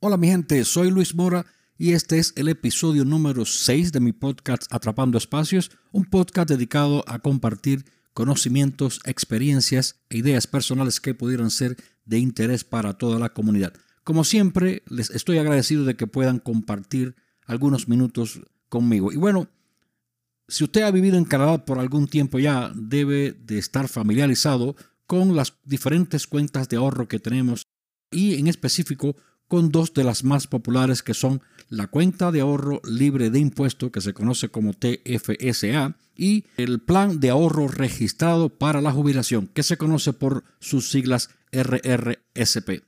Hola mi gente, soy Luis Mora y este es el episodio número 6 de mi podcast Atrapando Espacios, un podcast dedicado a compartir conocimientos, experiencias e ideas personales que pudieran ser de interés para toda la comunidad. Como siempre, les estoy agradecido de que puedan compartir algunos minutos conmigo. Y bueno, si usted ha vivido en Canadá por algún tiempo ya, debe de estar familiarizado con las diferentes cuentas de ahorro que tenemos y en específico con dos de las más populares que son la cuenta de ahorro libre de impuesto que se conoce como TFSA y el plan de ahorro registrado para la jubilación que se conoce por sus siglas RRSP.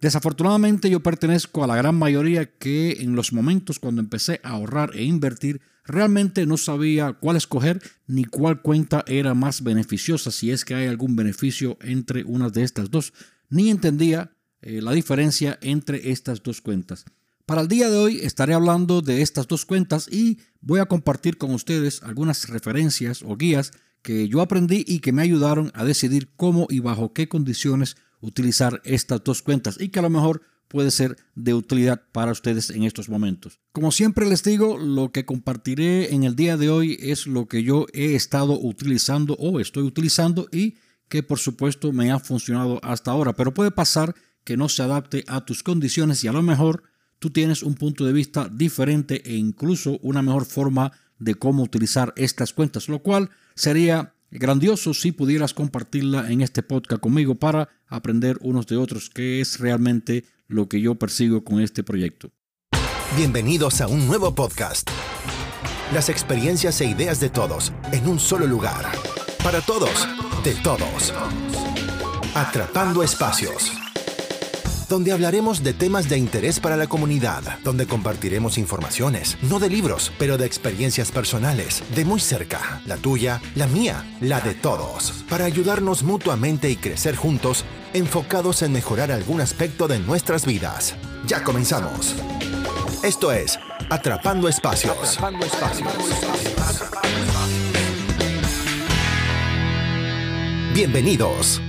Desafortunadamente yo pertenezco a la gran mayoría que en los momentos cuando empecé a ahorrar e invertir realmente no sabía cuál escoger ni cuál cuenta era más beneficiosa si es que hay algún beneficio entre unas de estas dos, ni entendía eh, la diferencia entre estas dos cuentas. Para el día de hoy estaré hablando de estas dos cuentas y voy a compartir con ustedes algunas referencias o guías que yo aprendí y que me ayudaron a decidir cómo y bajo qué condiciones utilizar estas dos cuentas y que a lo mejor puede ser de utilidad para ustedes en estos momentos. Como siempre les digo, lo que compartiré en el día de hoy es lo que yo he estado utilizando o estoy utilizando y que por supuesto me ha funcionado hasta ahora, pero puede pasar que no se adapte a tus condiciones y a lo mejor tú tienes un punto de vista diferente e incluso una mejor forma de cómo utilizar estas cuentas, lo cual sería grandioso si pudieras compartirla en este podcast conmigo para aprender unos de otros, que es realmente lo que yo persigo con este proyecto. Bienvenidos a un nuevo podcast. Las experiencias e ideas de todos en un solo lugar. Para todos, de todos. Atrapando espacios donde hablaremos de temas de interés para la comunidad, donde compartiremos informaciones, no de libros, pero de experiencias personales, de muy cerca, la tuya, la mía, la de todos, para ayudarnos mutuamente y crecer juntos, enfocados en mejorar algún aspecto de nuestras vidas. Ya comenzamos. Esto es Atrapando Espacios. Atrapando Espacios. Bienvenidos.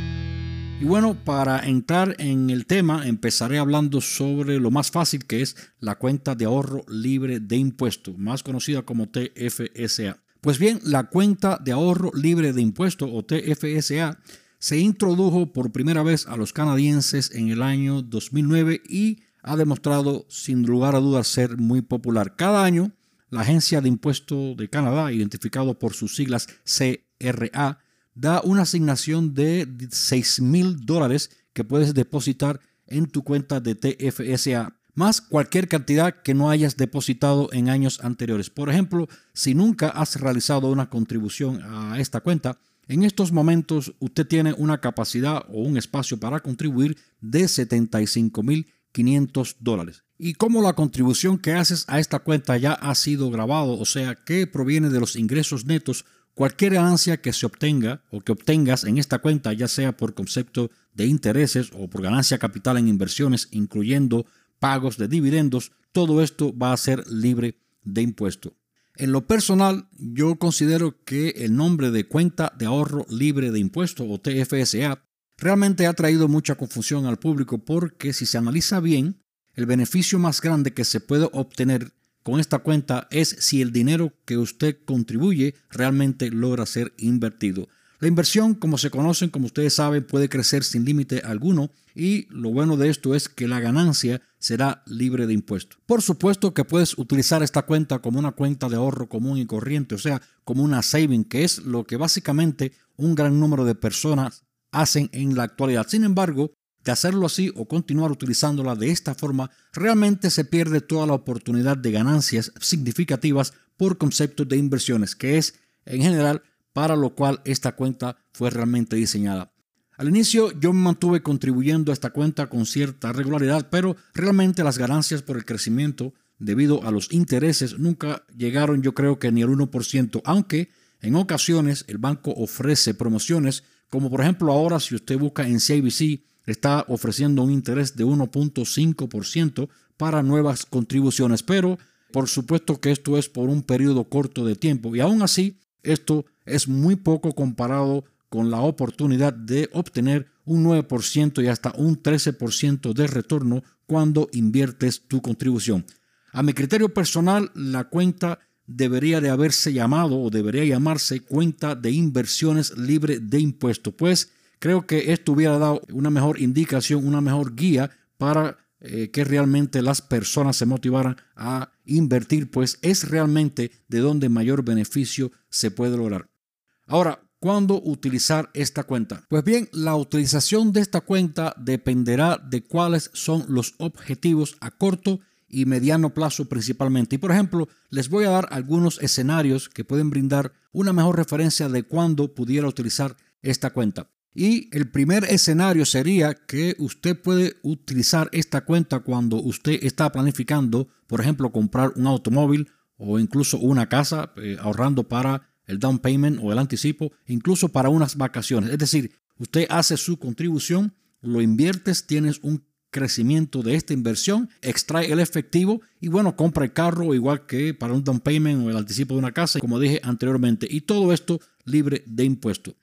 Y bueno, para entrar en el tema, empezaré hablando sobre lo más fácil que es la cuenta de ahorro libre de impuestos, más conocida como TFSA. Pues bien, la cuenta de ahorro libre de impuestos o TFSA se introdujo por primera vez a los canadienses en el año 2009 y ha demostrado sin lugar a dudas ser muy popular. Cada año, la Agencia de Impuestos de Canadá, identificado por sus siglas CRA, da una asignación de 6 mil dólares que puedes depositar en tu cuenta de TFSA, más cualquier cantidad que no hayas depositado en años anteriores. Por ejemplo, si nunca has realizado una contribución a esta cuenta, en estos momentos usted tiene una capacidad o un espacio para contribuir de 75 mil 500 dólares. Y como la contribución que haces a esta cuenta ya ha sido grabado, o sea que proviene de los ingresos netos Cualquier ganancia que se obtenga o que obtengas en esta cuenta, ya sea por concepto de intereses o por ganancia capital en inversiones, incluyendo pagos de dividendos, todo esto va a ser libre de impuesto. En lo personal, yo considero que el nombre de cuenta de ahorro libre de impuesto o TFSA realmente ha traído mucha confusión al público porque si se analiza bien, el beneficio más grande que se puede obtener con esta cuenta es si el dinero que usted contribuye realmente logra ser invertido. La inversión, como se conocen, como ustedes saben, puede crecer sin límite alguno y lo bueno de esto es que la ganancia será libre de impuestos. Por supuesto que puedes utilizar esta cuenta como una cuenta de ahorro común y corriente, o sea, como una saving, que es lo que básicamente un gran número de personas hacen en la actualidad. Sin embargo, de hacerlo así o continuar utilizándola de esta forma, realmente se pierde toda la oportunidad de ganancias significativas por conceptos de inversiones, que es en general para lo cual esta cuenta fue realmente diseñada. Al inicio yo me mantuve contribuyendo a esta cuenta con cierta regularidad, pero realmente las ganancias por el crecimiento debido a los intereses nunca llegaron yo creo que ni al 1%, aunque en ocasiones el banco ofrece promociones, como por ejemplo ahora si usted busca en CIBC está ofreciendo un interés de 1.5% para nuevas contribuciones, pero por supuesto que esto es por un periodo corto de tiempo y aún así esto es muy poco comparado con la oportunidad de obtener un 9% y hasta un 13% de retorno cuando inviertes tu contribución. A mi criterio personal, la cuenta debería de haberse llamado o debería llamarse cuenta de inversiones libre de impuestos, pues creo que esto hubiera dado una mejor indicación, una mejor guía para eh, que realmente las personas se motivaran a invertir, pues es realmente de donde mayor beneficio se puede lograr. Ahora, ¿cuándo utilizar esta cuenta? Pues bien, la utilización de esta cuenta dependerá de cuáles son los objetivos a corto y mediano plazo principalmente. Y por ejemplo, les voy a dar algunos escenarios que pueden brindar una mejor referencia de cuándo pudiera utilizar esta cuenta. Y el primer escenario sería que usted puede utilizar esta cuenta cuando usted está planificando, por ejemplo, comprar un automóvil o incluso una casa, eh, ahorrando para el down payment o el anticipo, incluso para unas vacaciones. Es decir, usted hace su contribución, lo inviertes, tienes un crecimiento de esta inversión, extrae el efectivo y bueno, compra el carro igual que para un down payment o el anticipo de una casa, como dije anteriormente, y todo esto libre de impuestos.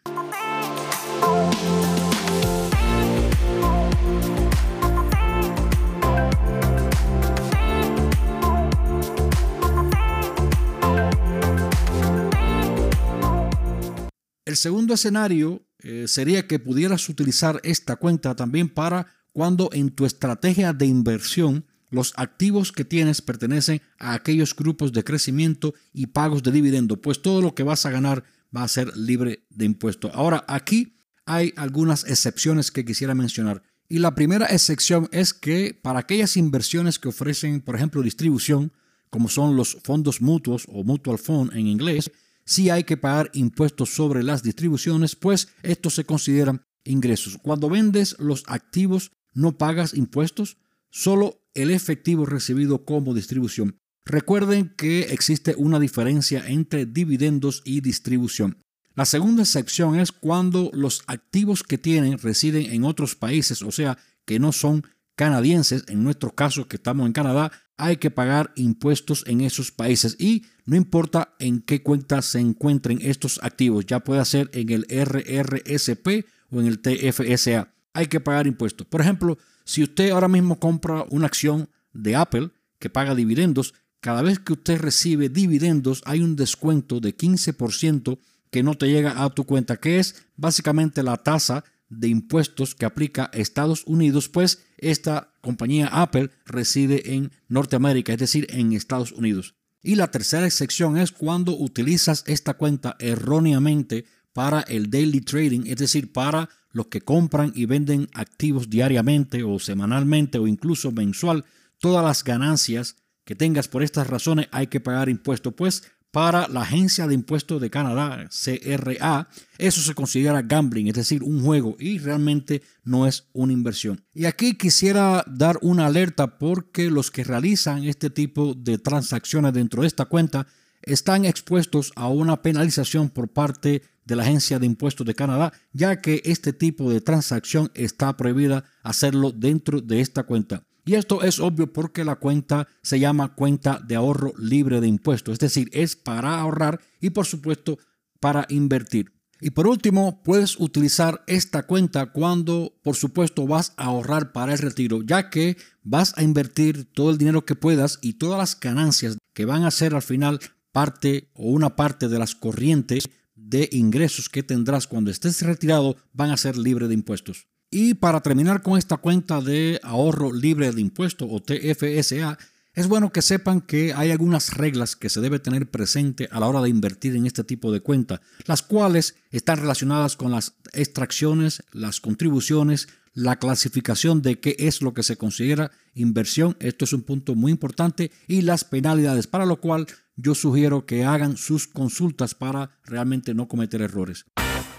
El segundo escenario eh, sería que pudieras utilizar esta cuenta también para cuando en tu estrategia de inversión los activos que tienes pertenecen a aquellos grupos de crecimiento y pagos de dividendo, pues todo lo que vas a ganar va a ser libre de impuesto. Ahora, aquí hay algunas excepciones que quisiera mencionar. Y la primera excepción es que para aquellas inversiones que ofrecen, por ejemplo, distribución, como son los fondos mutuos o mutual fund en inglés, sí hay que pagar impuestos sobre las distribuciones, pues estos se consideran ingresos. Cuando vendes los activos no pagas impuestos, solo el efectivo recibido como distribución. Recuerden que existe una diferencia entre dividendos y distribución. La segunda excepción es cuando los activos que tienen residen en otros países, o sea, que no son canadienses, en nuestro caso que estamos en Canadá, hay que pagar impuestos en esos países y no importa en qué cuenta se encuentren estos activos, ya puede ser en el RRSP o en el TFSA hay que pagar impuestos. Por ejemplo, si usted ahora mismo compra una acción de Apple que paga dividendos, cada vez que usted recibe dividendos hay un descuento de 15% que no te llega a tu cuenta, que es básicamente la tasa de impuestos que aplica Estados Unidos, pues esta compañía Apple reside en Norteamérica, es decir, en Estados Unidos. Y la tercera sección es cuando utilizas esta cuenta erróneamente para el daily trading, es decir, para los que compran y venden activos diariamente o semanalmente o incluso mensual, todas las ganancias que tengas por estas razones hay que pagar impuestos, pues para la Agencia de Impuestos de Canadá, CRA, eso se considera gambling, es decir, un juego y realmente no es una inversión. Y aquí quisiera dar una alerta porque los que realizan este tipo de transacciones dentro de esta cuenta están expuestos a una penalización por parte de la Agencia de Impuestos de Canadá, ya que este tipo de transacción está prohibida hacerlo dentro de esta cuenta. Y esto es obvio porque la cuenta se llama cuenta de ahorro libre de impuestos, es decir, es para ahorrar y por supuesto para invertir. Y por último, puedes utilizar esta cuenta cuando, por supuesto, vas a ahorrar para el retiro, ya que vas a invertir todo el dinero que puedas y todas las ganancias que van a ser al final parte o una parte de las corrientes de ingresos que tendrás cuando estés retirado van a ser libres de impuestos. Y para terminar con esta cuenta de ahorro libre de impuestos o TFSA, es bueno que sepan que hay algunas reglas que se debe tener presente a la hora de invertir en este tipo de cuenta, las cuales están relacionadas con las extracciones, las contribuciones, la clasificación de qué es lo que se considera inversión, esto es un punto muy importante, y las penalidades, para lo cual yo sugiero que hagan sus consultas para realmente no cometer errores.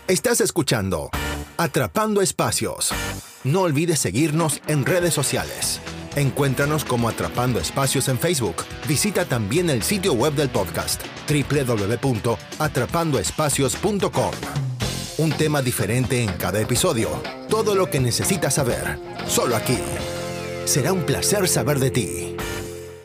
Estás escuchando Atrapando Espacios. No olvides seguirnos en redes sociales. Encuéntranos como Atrapando Espacios en Facebook. Visita también el sitio web del podcast www.atrapandoespacios.com. Un tema diferente en cada episodio. Todo lo que necesitas saber. Solo aquí. Será un placer saber de ti.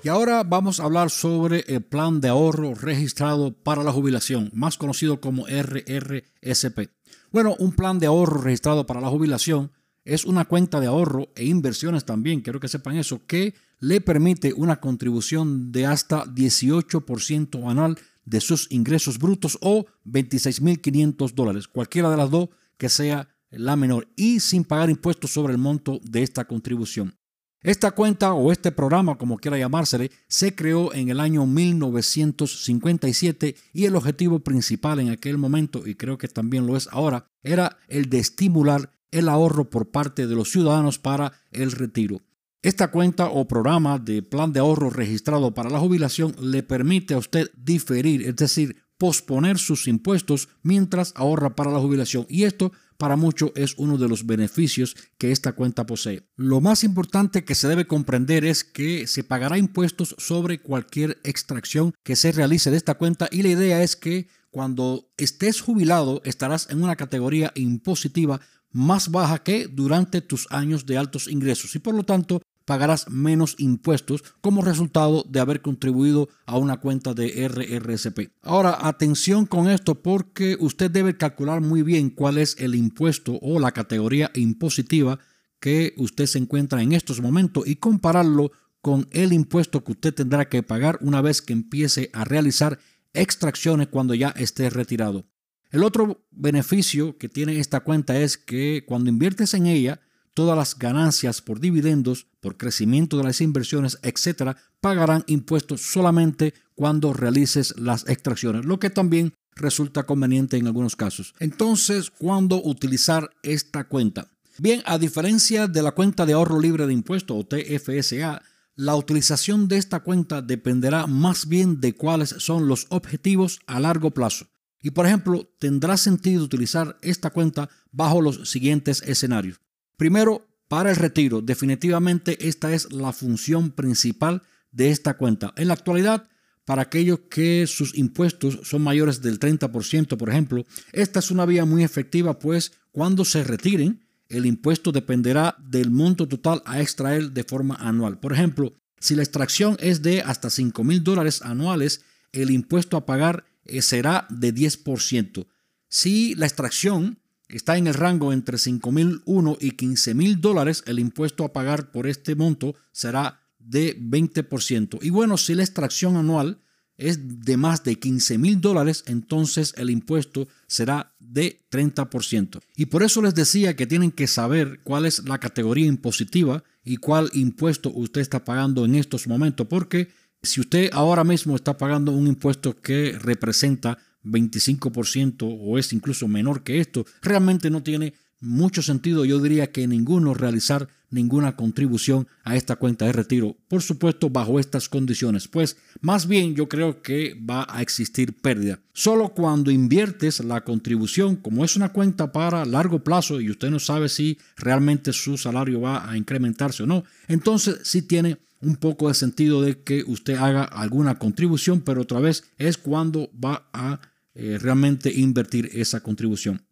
Y ahora vamos a hablar sobre el plan de ahorro registrado para la jubilación, más conocido como RRSP. Bueno, un plan de ahorro registrado para la jubilación es una cuenta de ahorro e inversiones también, quiero que sepan eso, que le permite una contribución de hasta 18% anual de sus ingresos brutos o 26.500 dólares, cualquiera de las dos que sea la menor, y sin pagar impuestos sobre el monto de esta contribución. Esta cuenta o este programa, como quiera llamársele, se creó en el año 1957 y el objetivo principal en aquel momento, y creo que también lo es ahora, era el de estimular el ahorro por parte de los ciudadanos para el retiro. Esta cuenta o programa de plan de ahorro registrado para la jubilación le permite a usted diferir, es decir, posponer sus impuestos mientras ahorra para la jubilación y esto para muchos es uno de los beneficios que esta cuenta posee. Lo más importante que se debe comprender es que se pagará impuestos sobre cualquier extracción que se realice de esta cuenta y la idea es que cuando estés jubilado estarás en una categoría impositiva más baja que durante tus años de altos ingresos y por lo tanto pagarás menos impuestos como resultado de haber contribuido a una cuenta de RRSP. Ahora, atención con esto porque usted debe calcular muy bien cuál es el impuesto o la categoría impositiva que usted se encuentra en estos momentos y compararlo con el impuesto que usted tendrá que pagar una vez que empiece a realizar extracciones cuando ya esté retirado. El otro beneficio que tiene esta cuenta es que cuando inviertes en ella, todas las ganancias por dividendos, por crecimiento de las inversiones, etcétera, pagarán impuestos solamente cuando realices las extracciones, lo que también resulta conveniente en algunos casos. Entonces, ¿cuándo utilizar esta cuenta? Bien, a diferencia de la cuenta de ahorro libre de impuestos o TFSA, la utilización de esta cuenta dependerá más bien de cuáles son los objetivos a largo plazo. Y por ejemplo, tendrá sentido utilizar esta cuenta bajo los siguientes escenarios. Primero, para el retiro, definitivamente esta es la función principal de esta cuenta. En la actualidad, para aquellos que sus impuestos son mayores del 30%, por ejemplo, esta es una vía muy efectiva, pues cuando se retiren, el impuesto dependerá del monto total a extraer de forma anual. Por ejemplo, si la extracción es de hasta 5 mil dólares anuales, el impuesto a pagar eh, será de 10%. Si la extracción está en el rango entre 5.001 y 15.000 dólares, el impuesto a pagar por este monto será de 20%. Y bueno, si la extracción anual es de más de 15.000 dólares, entonces el impuesto será de 30%. Y por eso les decía que tienen que saber cuál es la categoría impositiva y cuál impuesto usted está pagando en estos momentos, porque si usted ahora mismo está pagando un impuesto que representa 25% o es incluso menor que esto, realmente no tiene mucho sentido, yo diría que ninguno realizar ninguna contribución a esta cuenta de retiro, por supuesto bajo estas condiciones, pues más bien yo creo que va a existir pérdida. Solo cuando inviertes la contribución, como es una cuenta para largo plazo y usted no sabe si realmente su salario va a incrementarse o no, entonces sí tiene un poco de sentido de que usted haga alguna contribución, pero otra vez es cuando va a eh, realmente invertir esa contribución.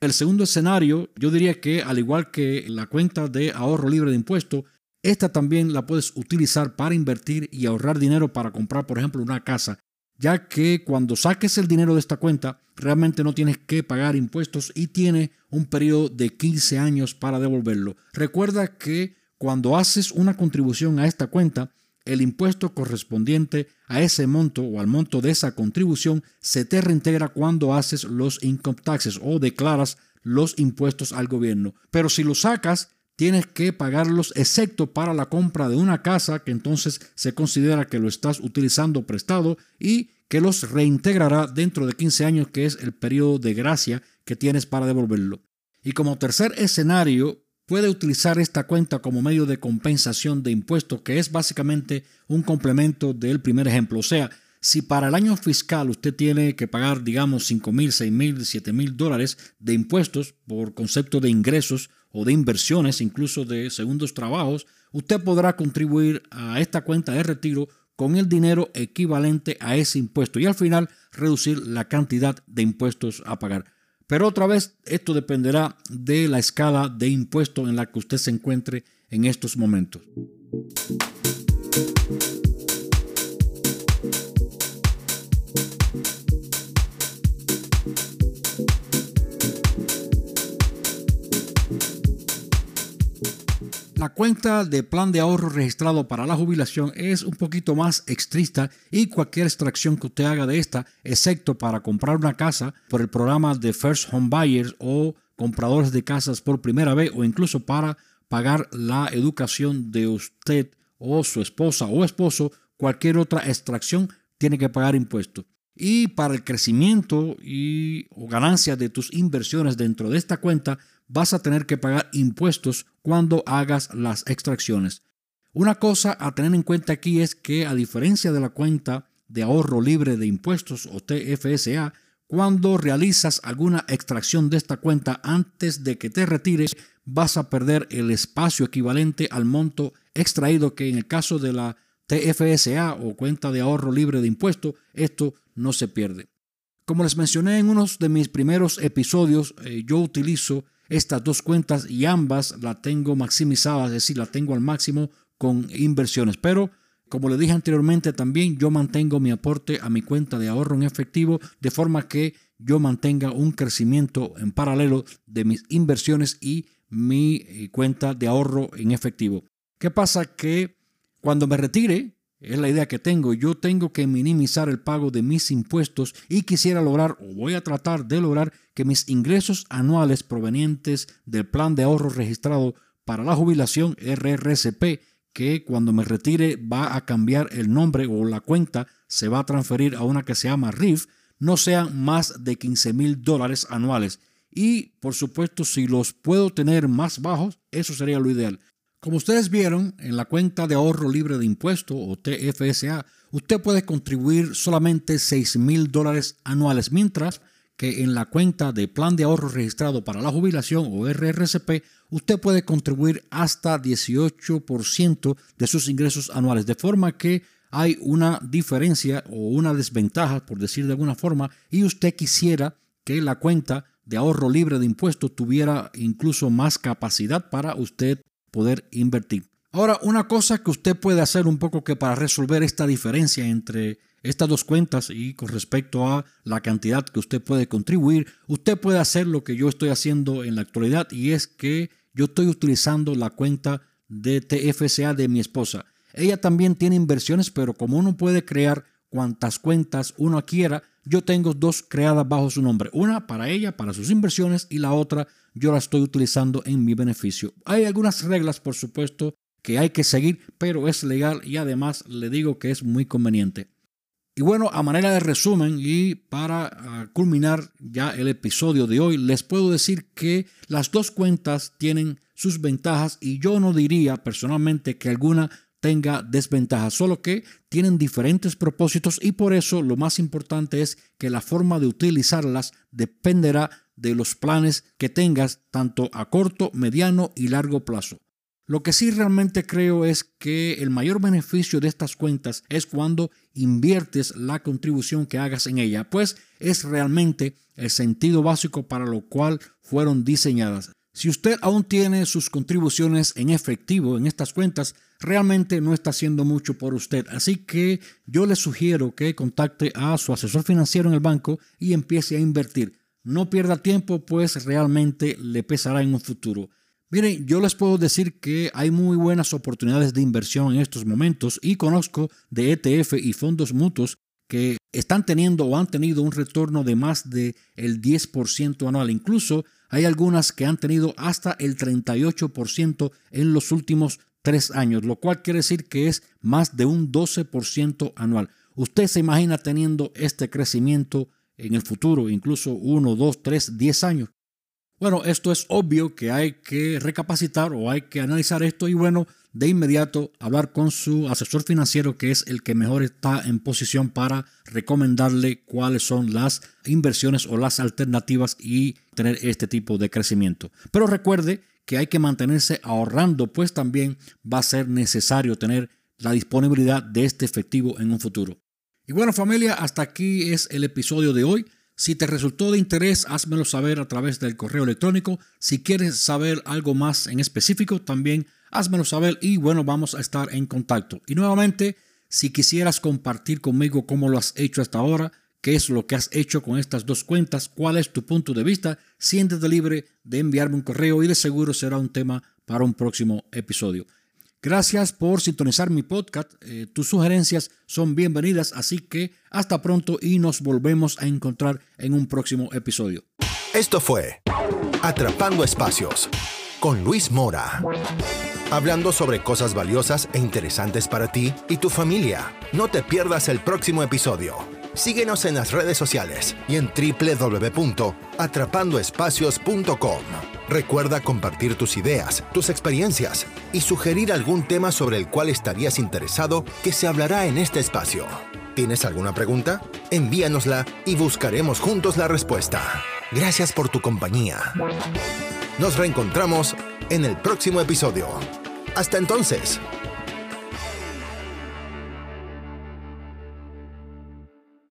El segundo escenario, yo diría que al igual que la cuenta de ahorro libre de impuestos, esta también la puedes utilizar para invertir y ahorrar dinero para comprar, por ejemplo, una casa, ya que cuando saques el dinero de esta cuenta, realmente no tienes que pagar impuestos y tiene un periodo de 15 años para devolverlo. Recuerda que cuando haces una contribución a esta cuenta, el impuesto correspondiente a ese monto o al monto de esa contribución se te reintegra cuando haces los income taxes o declaras los impuestos al gobierno. Pero si lo sacas, tienes que pagarlos excepto para la compra de una casa que entonces se considera que lo estás utilizando prestado y que los reintegrará dentro de 15 años que es el periodo de gracia que tienes para devolverlo. Y como tercer escenario, puede utilizar esta cuenta como medio de compensación de impuestos, que es básicamente un complemento del primer ejemplo. O sea, si para el año fiscal usted tiene que pagar, digamos, 5 mil, 6 mil, 7 mil dólares de impuestos por concepto de ingresos o de inversiones, incluso de segundos trabajos, usted podrá contribuir a esta cuenta de retiro con el dinero equivalente a ese impuesto y al final reducir la cantidad de impuestos a pagar. Pero otra vez, esto dependerá de la escala de impuesto en la que usted se encuentre en estos momentos. La cuenta de plan de ahorro registrado para la jubilación es un poquito más estricta y cualquier extracción que usted haga de esta, excepto para comprar una casa por el programa de First Home Buyers o compradores de casas por primera vez o incluso para pagar la educación de usted o su esposa o esposo, cualquier otra extracción tiene que pagar impuestos. Y para el crecimiento y o ganancia de tus inversiones dentro de esta cuenta, vas a tener que pagar impuestos cuando hagas las extracciones. Una cosa a tener en cuenta aquí es que a diferencia de la cuenta de ahorro libre de impuestos o TFSA, cuando realizas alguna extracción de esta cuenta antes de que te retires, vas a perder el espacio equivalente al monto extraído que en el caso de la TFSA o cuenta de ahorro libre de impuestos, esto no se pierde. Como les mencioné en uno de mis primeros episodios, eh, yo utilizo estas dos cuentas y ambas la tengo maximizadas, es decir, la tengo al máximo con inversiones. Pero, como le dije anteriormente, también yo mantengo mi aporte a mi cuenta de ahorro en efectivo de forma que yo mantenga un crecimiento en paralelo de mis inversiones y mi eh, cuenta de ahorro en efectivo. ¿Qué pasa? Que cuando me retire, es la idea que tengo. Yo tengo que minimizar el pago de mis impuestos y quisiera lograr o voy a tratar de lograr que mis ingresos anuales provenientes del plan de ahorro registrado para la jubilación RRSP, que cuando me retire va a cambiar el nombre o la cuenta se va a transferir a una que se llama RIF, no sean más de 15 mil dólares anuales. Y por supuesto, si los puedo tener más bajos, eso sería lo ideal. Como ustedes vieron, en la cuenta de ahorro libre de impuesto o TFSA, usted puede contribuir solamente 6 mil dólares anuales, mientras que en la cuenta de plan de ahorro registrado para la jubilación o RRSP, usted puede contribuir hasta 18% de sus ingresos anuales, de forma que hay una diferencia o una desventaja, por decir de alguna forma, y usted quisiera que la cuenta de ahorro libre de impuestos tuviera incluso más capacidad para usted poder invertir. Ahora, una cosa que usted puede hacer un poco que para resolver esta diferencia entre estas dos cuentas y con respecto a la cantidad que usted puede contribuir, usted puede hacer lo que yo estoy haciendo en la actualidad y es que yo estoy utilizando la cuenta de TFSA de mi esposa. Ella también tiene inversiones, pero como uno puede crear cuantas cuentas uno quiera, yo tengo dos creadas bajo su nombre. Una para ella, para sus inversiones, y la otra yo la estoy utilizando en mi beneficio. Hay algunas reglas, por supuesto, que hay que seguir, pero es legal y además le digo que es muy conveniente. Y bueno, a manera de resumen y para ah, culminar ya el episodio de hoy, les puedo decir que las dos cuentas tienen sus ventajas y yo no diría personalmente que alguna tenga desventajas, solo que tienen diferentes propósitos y por eso lo más importante es que la forma de utilizarlas dependerá de los planes que tengas tanto a corto, mediano y largo plazo. Lo que sí realmente creo es que el mayor beneficio de estas cuentas es cuando inviertes la contribución que hagas en ella, pues es realmente el sentido básico para lo cual fueron diseñadas. Si usted aún tiene sus contribuciones en efectivo en estas cuentas, realmente no está haciendo mucho por usted. Así que yo le sugiero que contacte a su asesor financiero en el banco y empiece a invertir. No pierda tiempo, pues realmente le pesará en un futuro. Miren, yo les puedo decir que hay muy buenas oportunidades de inversión en estos momentos y conozco de ETF y fondos mutuos que están teniendo o han tenido un retorno de más del el 10% anual. Incluso hay algunas que han tenido hasta el 38% en los últimos tres años, lo cual quiere decir que es más de un 12% anual. Usted se imagina teniendo este crecimiento en el futuro, incluso uno, dos, tres, diez años. Bueno, esto es obvio que hay que recapacitar o hay que analizar esto y bueno, de inmediato hablar con su asesor financiero que es el que mejor está en posición para recomendarle cuáles son las inversiones o las alternativas y tener este tipo de crecimiento. Pero recuerde que hay que mantenerse ahorrando, pues también va a ser necesario tener la disponibilidad de este efectivo en un futuro. Y bueno familia, hasta aquí es el episodio de hoy. Si te resultó de interés, házmelo saber a través del correo electrónico. Si quieres saber algo más en específico, también házmelo saber y bueno, vamos a estar en contacto. Y nuevamente, si quisieras compartir conmigo cómo lo has hecho hasta ahora, qué es lo que has hecho con estas dos cuentas, cuál es tu punto de vista, siéntete libre de enviarme un correo y de seguro será un tema para un próximo episodio. Gracias por sintonizar mi podcast. Eh, tus sugerencias son bienvenidas, así que hasta pronto y nos volvemos a encontrar en un próximo episodio. Esto fue Atrapando Espacios con Luis Mora. Hablando sobre cosas valiosas e interesantes para ti y tu familia. No te pierdas el próximo episodio. Síguenos en las redes sociales y en www.atrapandoespacios.com. Recuerda compartir tus ideas, tus experiencias y sugerir algún tema sobre el cual estarías interesado que se hablará en este espacio. ¿Tienes alguna pregunta? Envíanosla y buscaremos juntos la respuesta. Gracias por tu compañía. Nos reencontramos en el próximo episodio. Hasta entonces.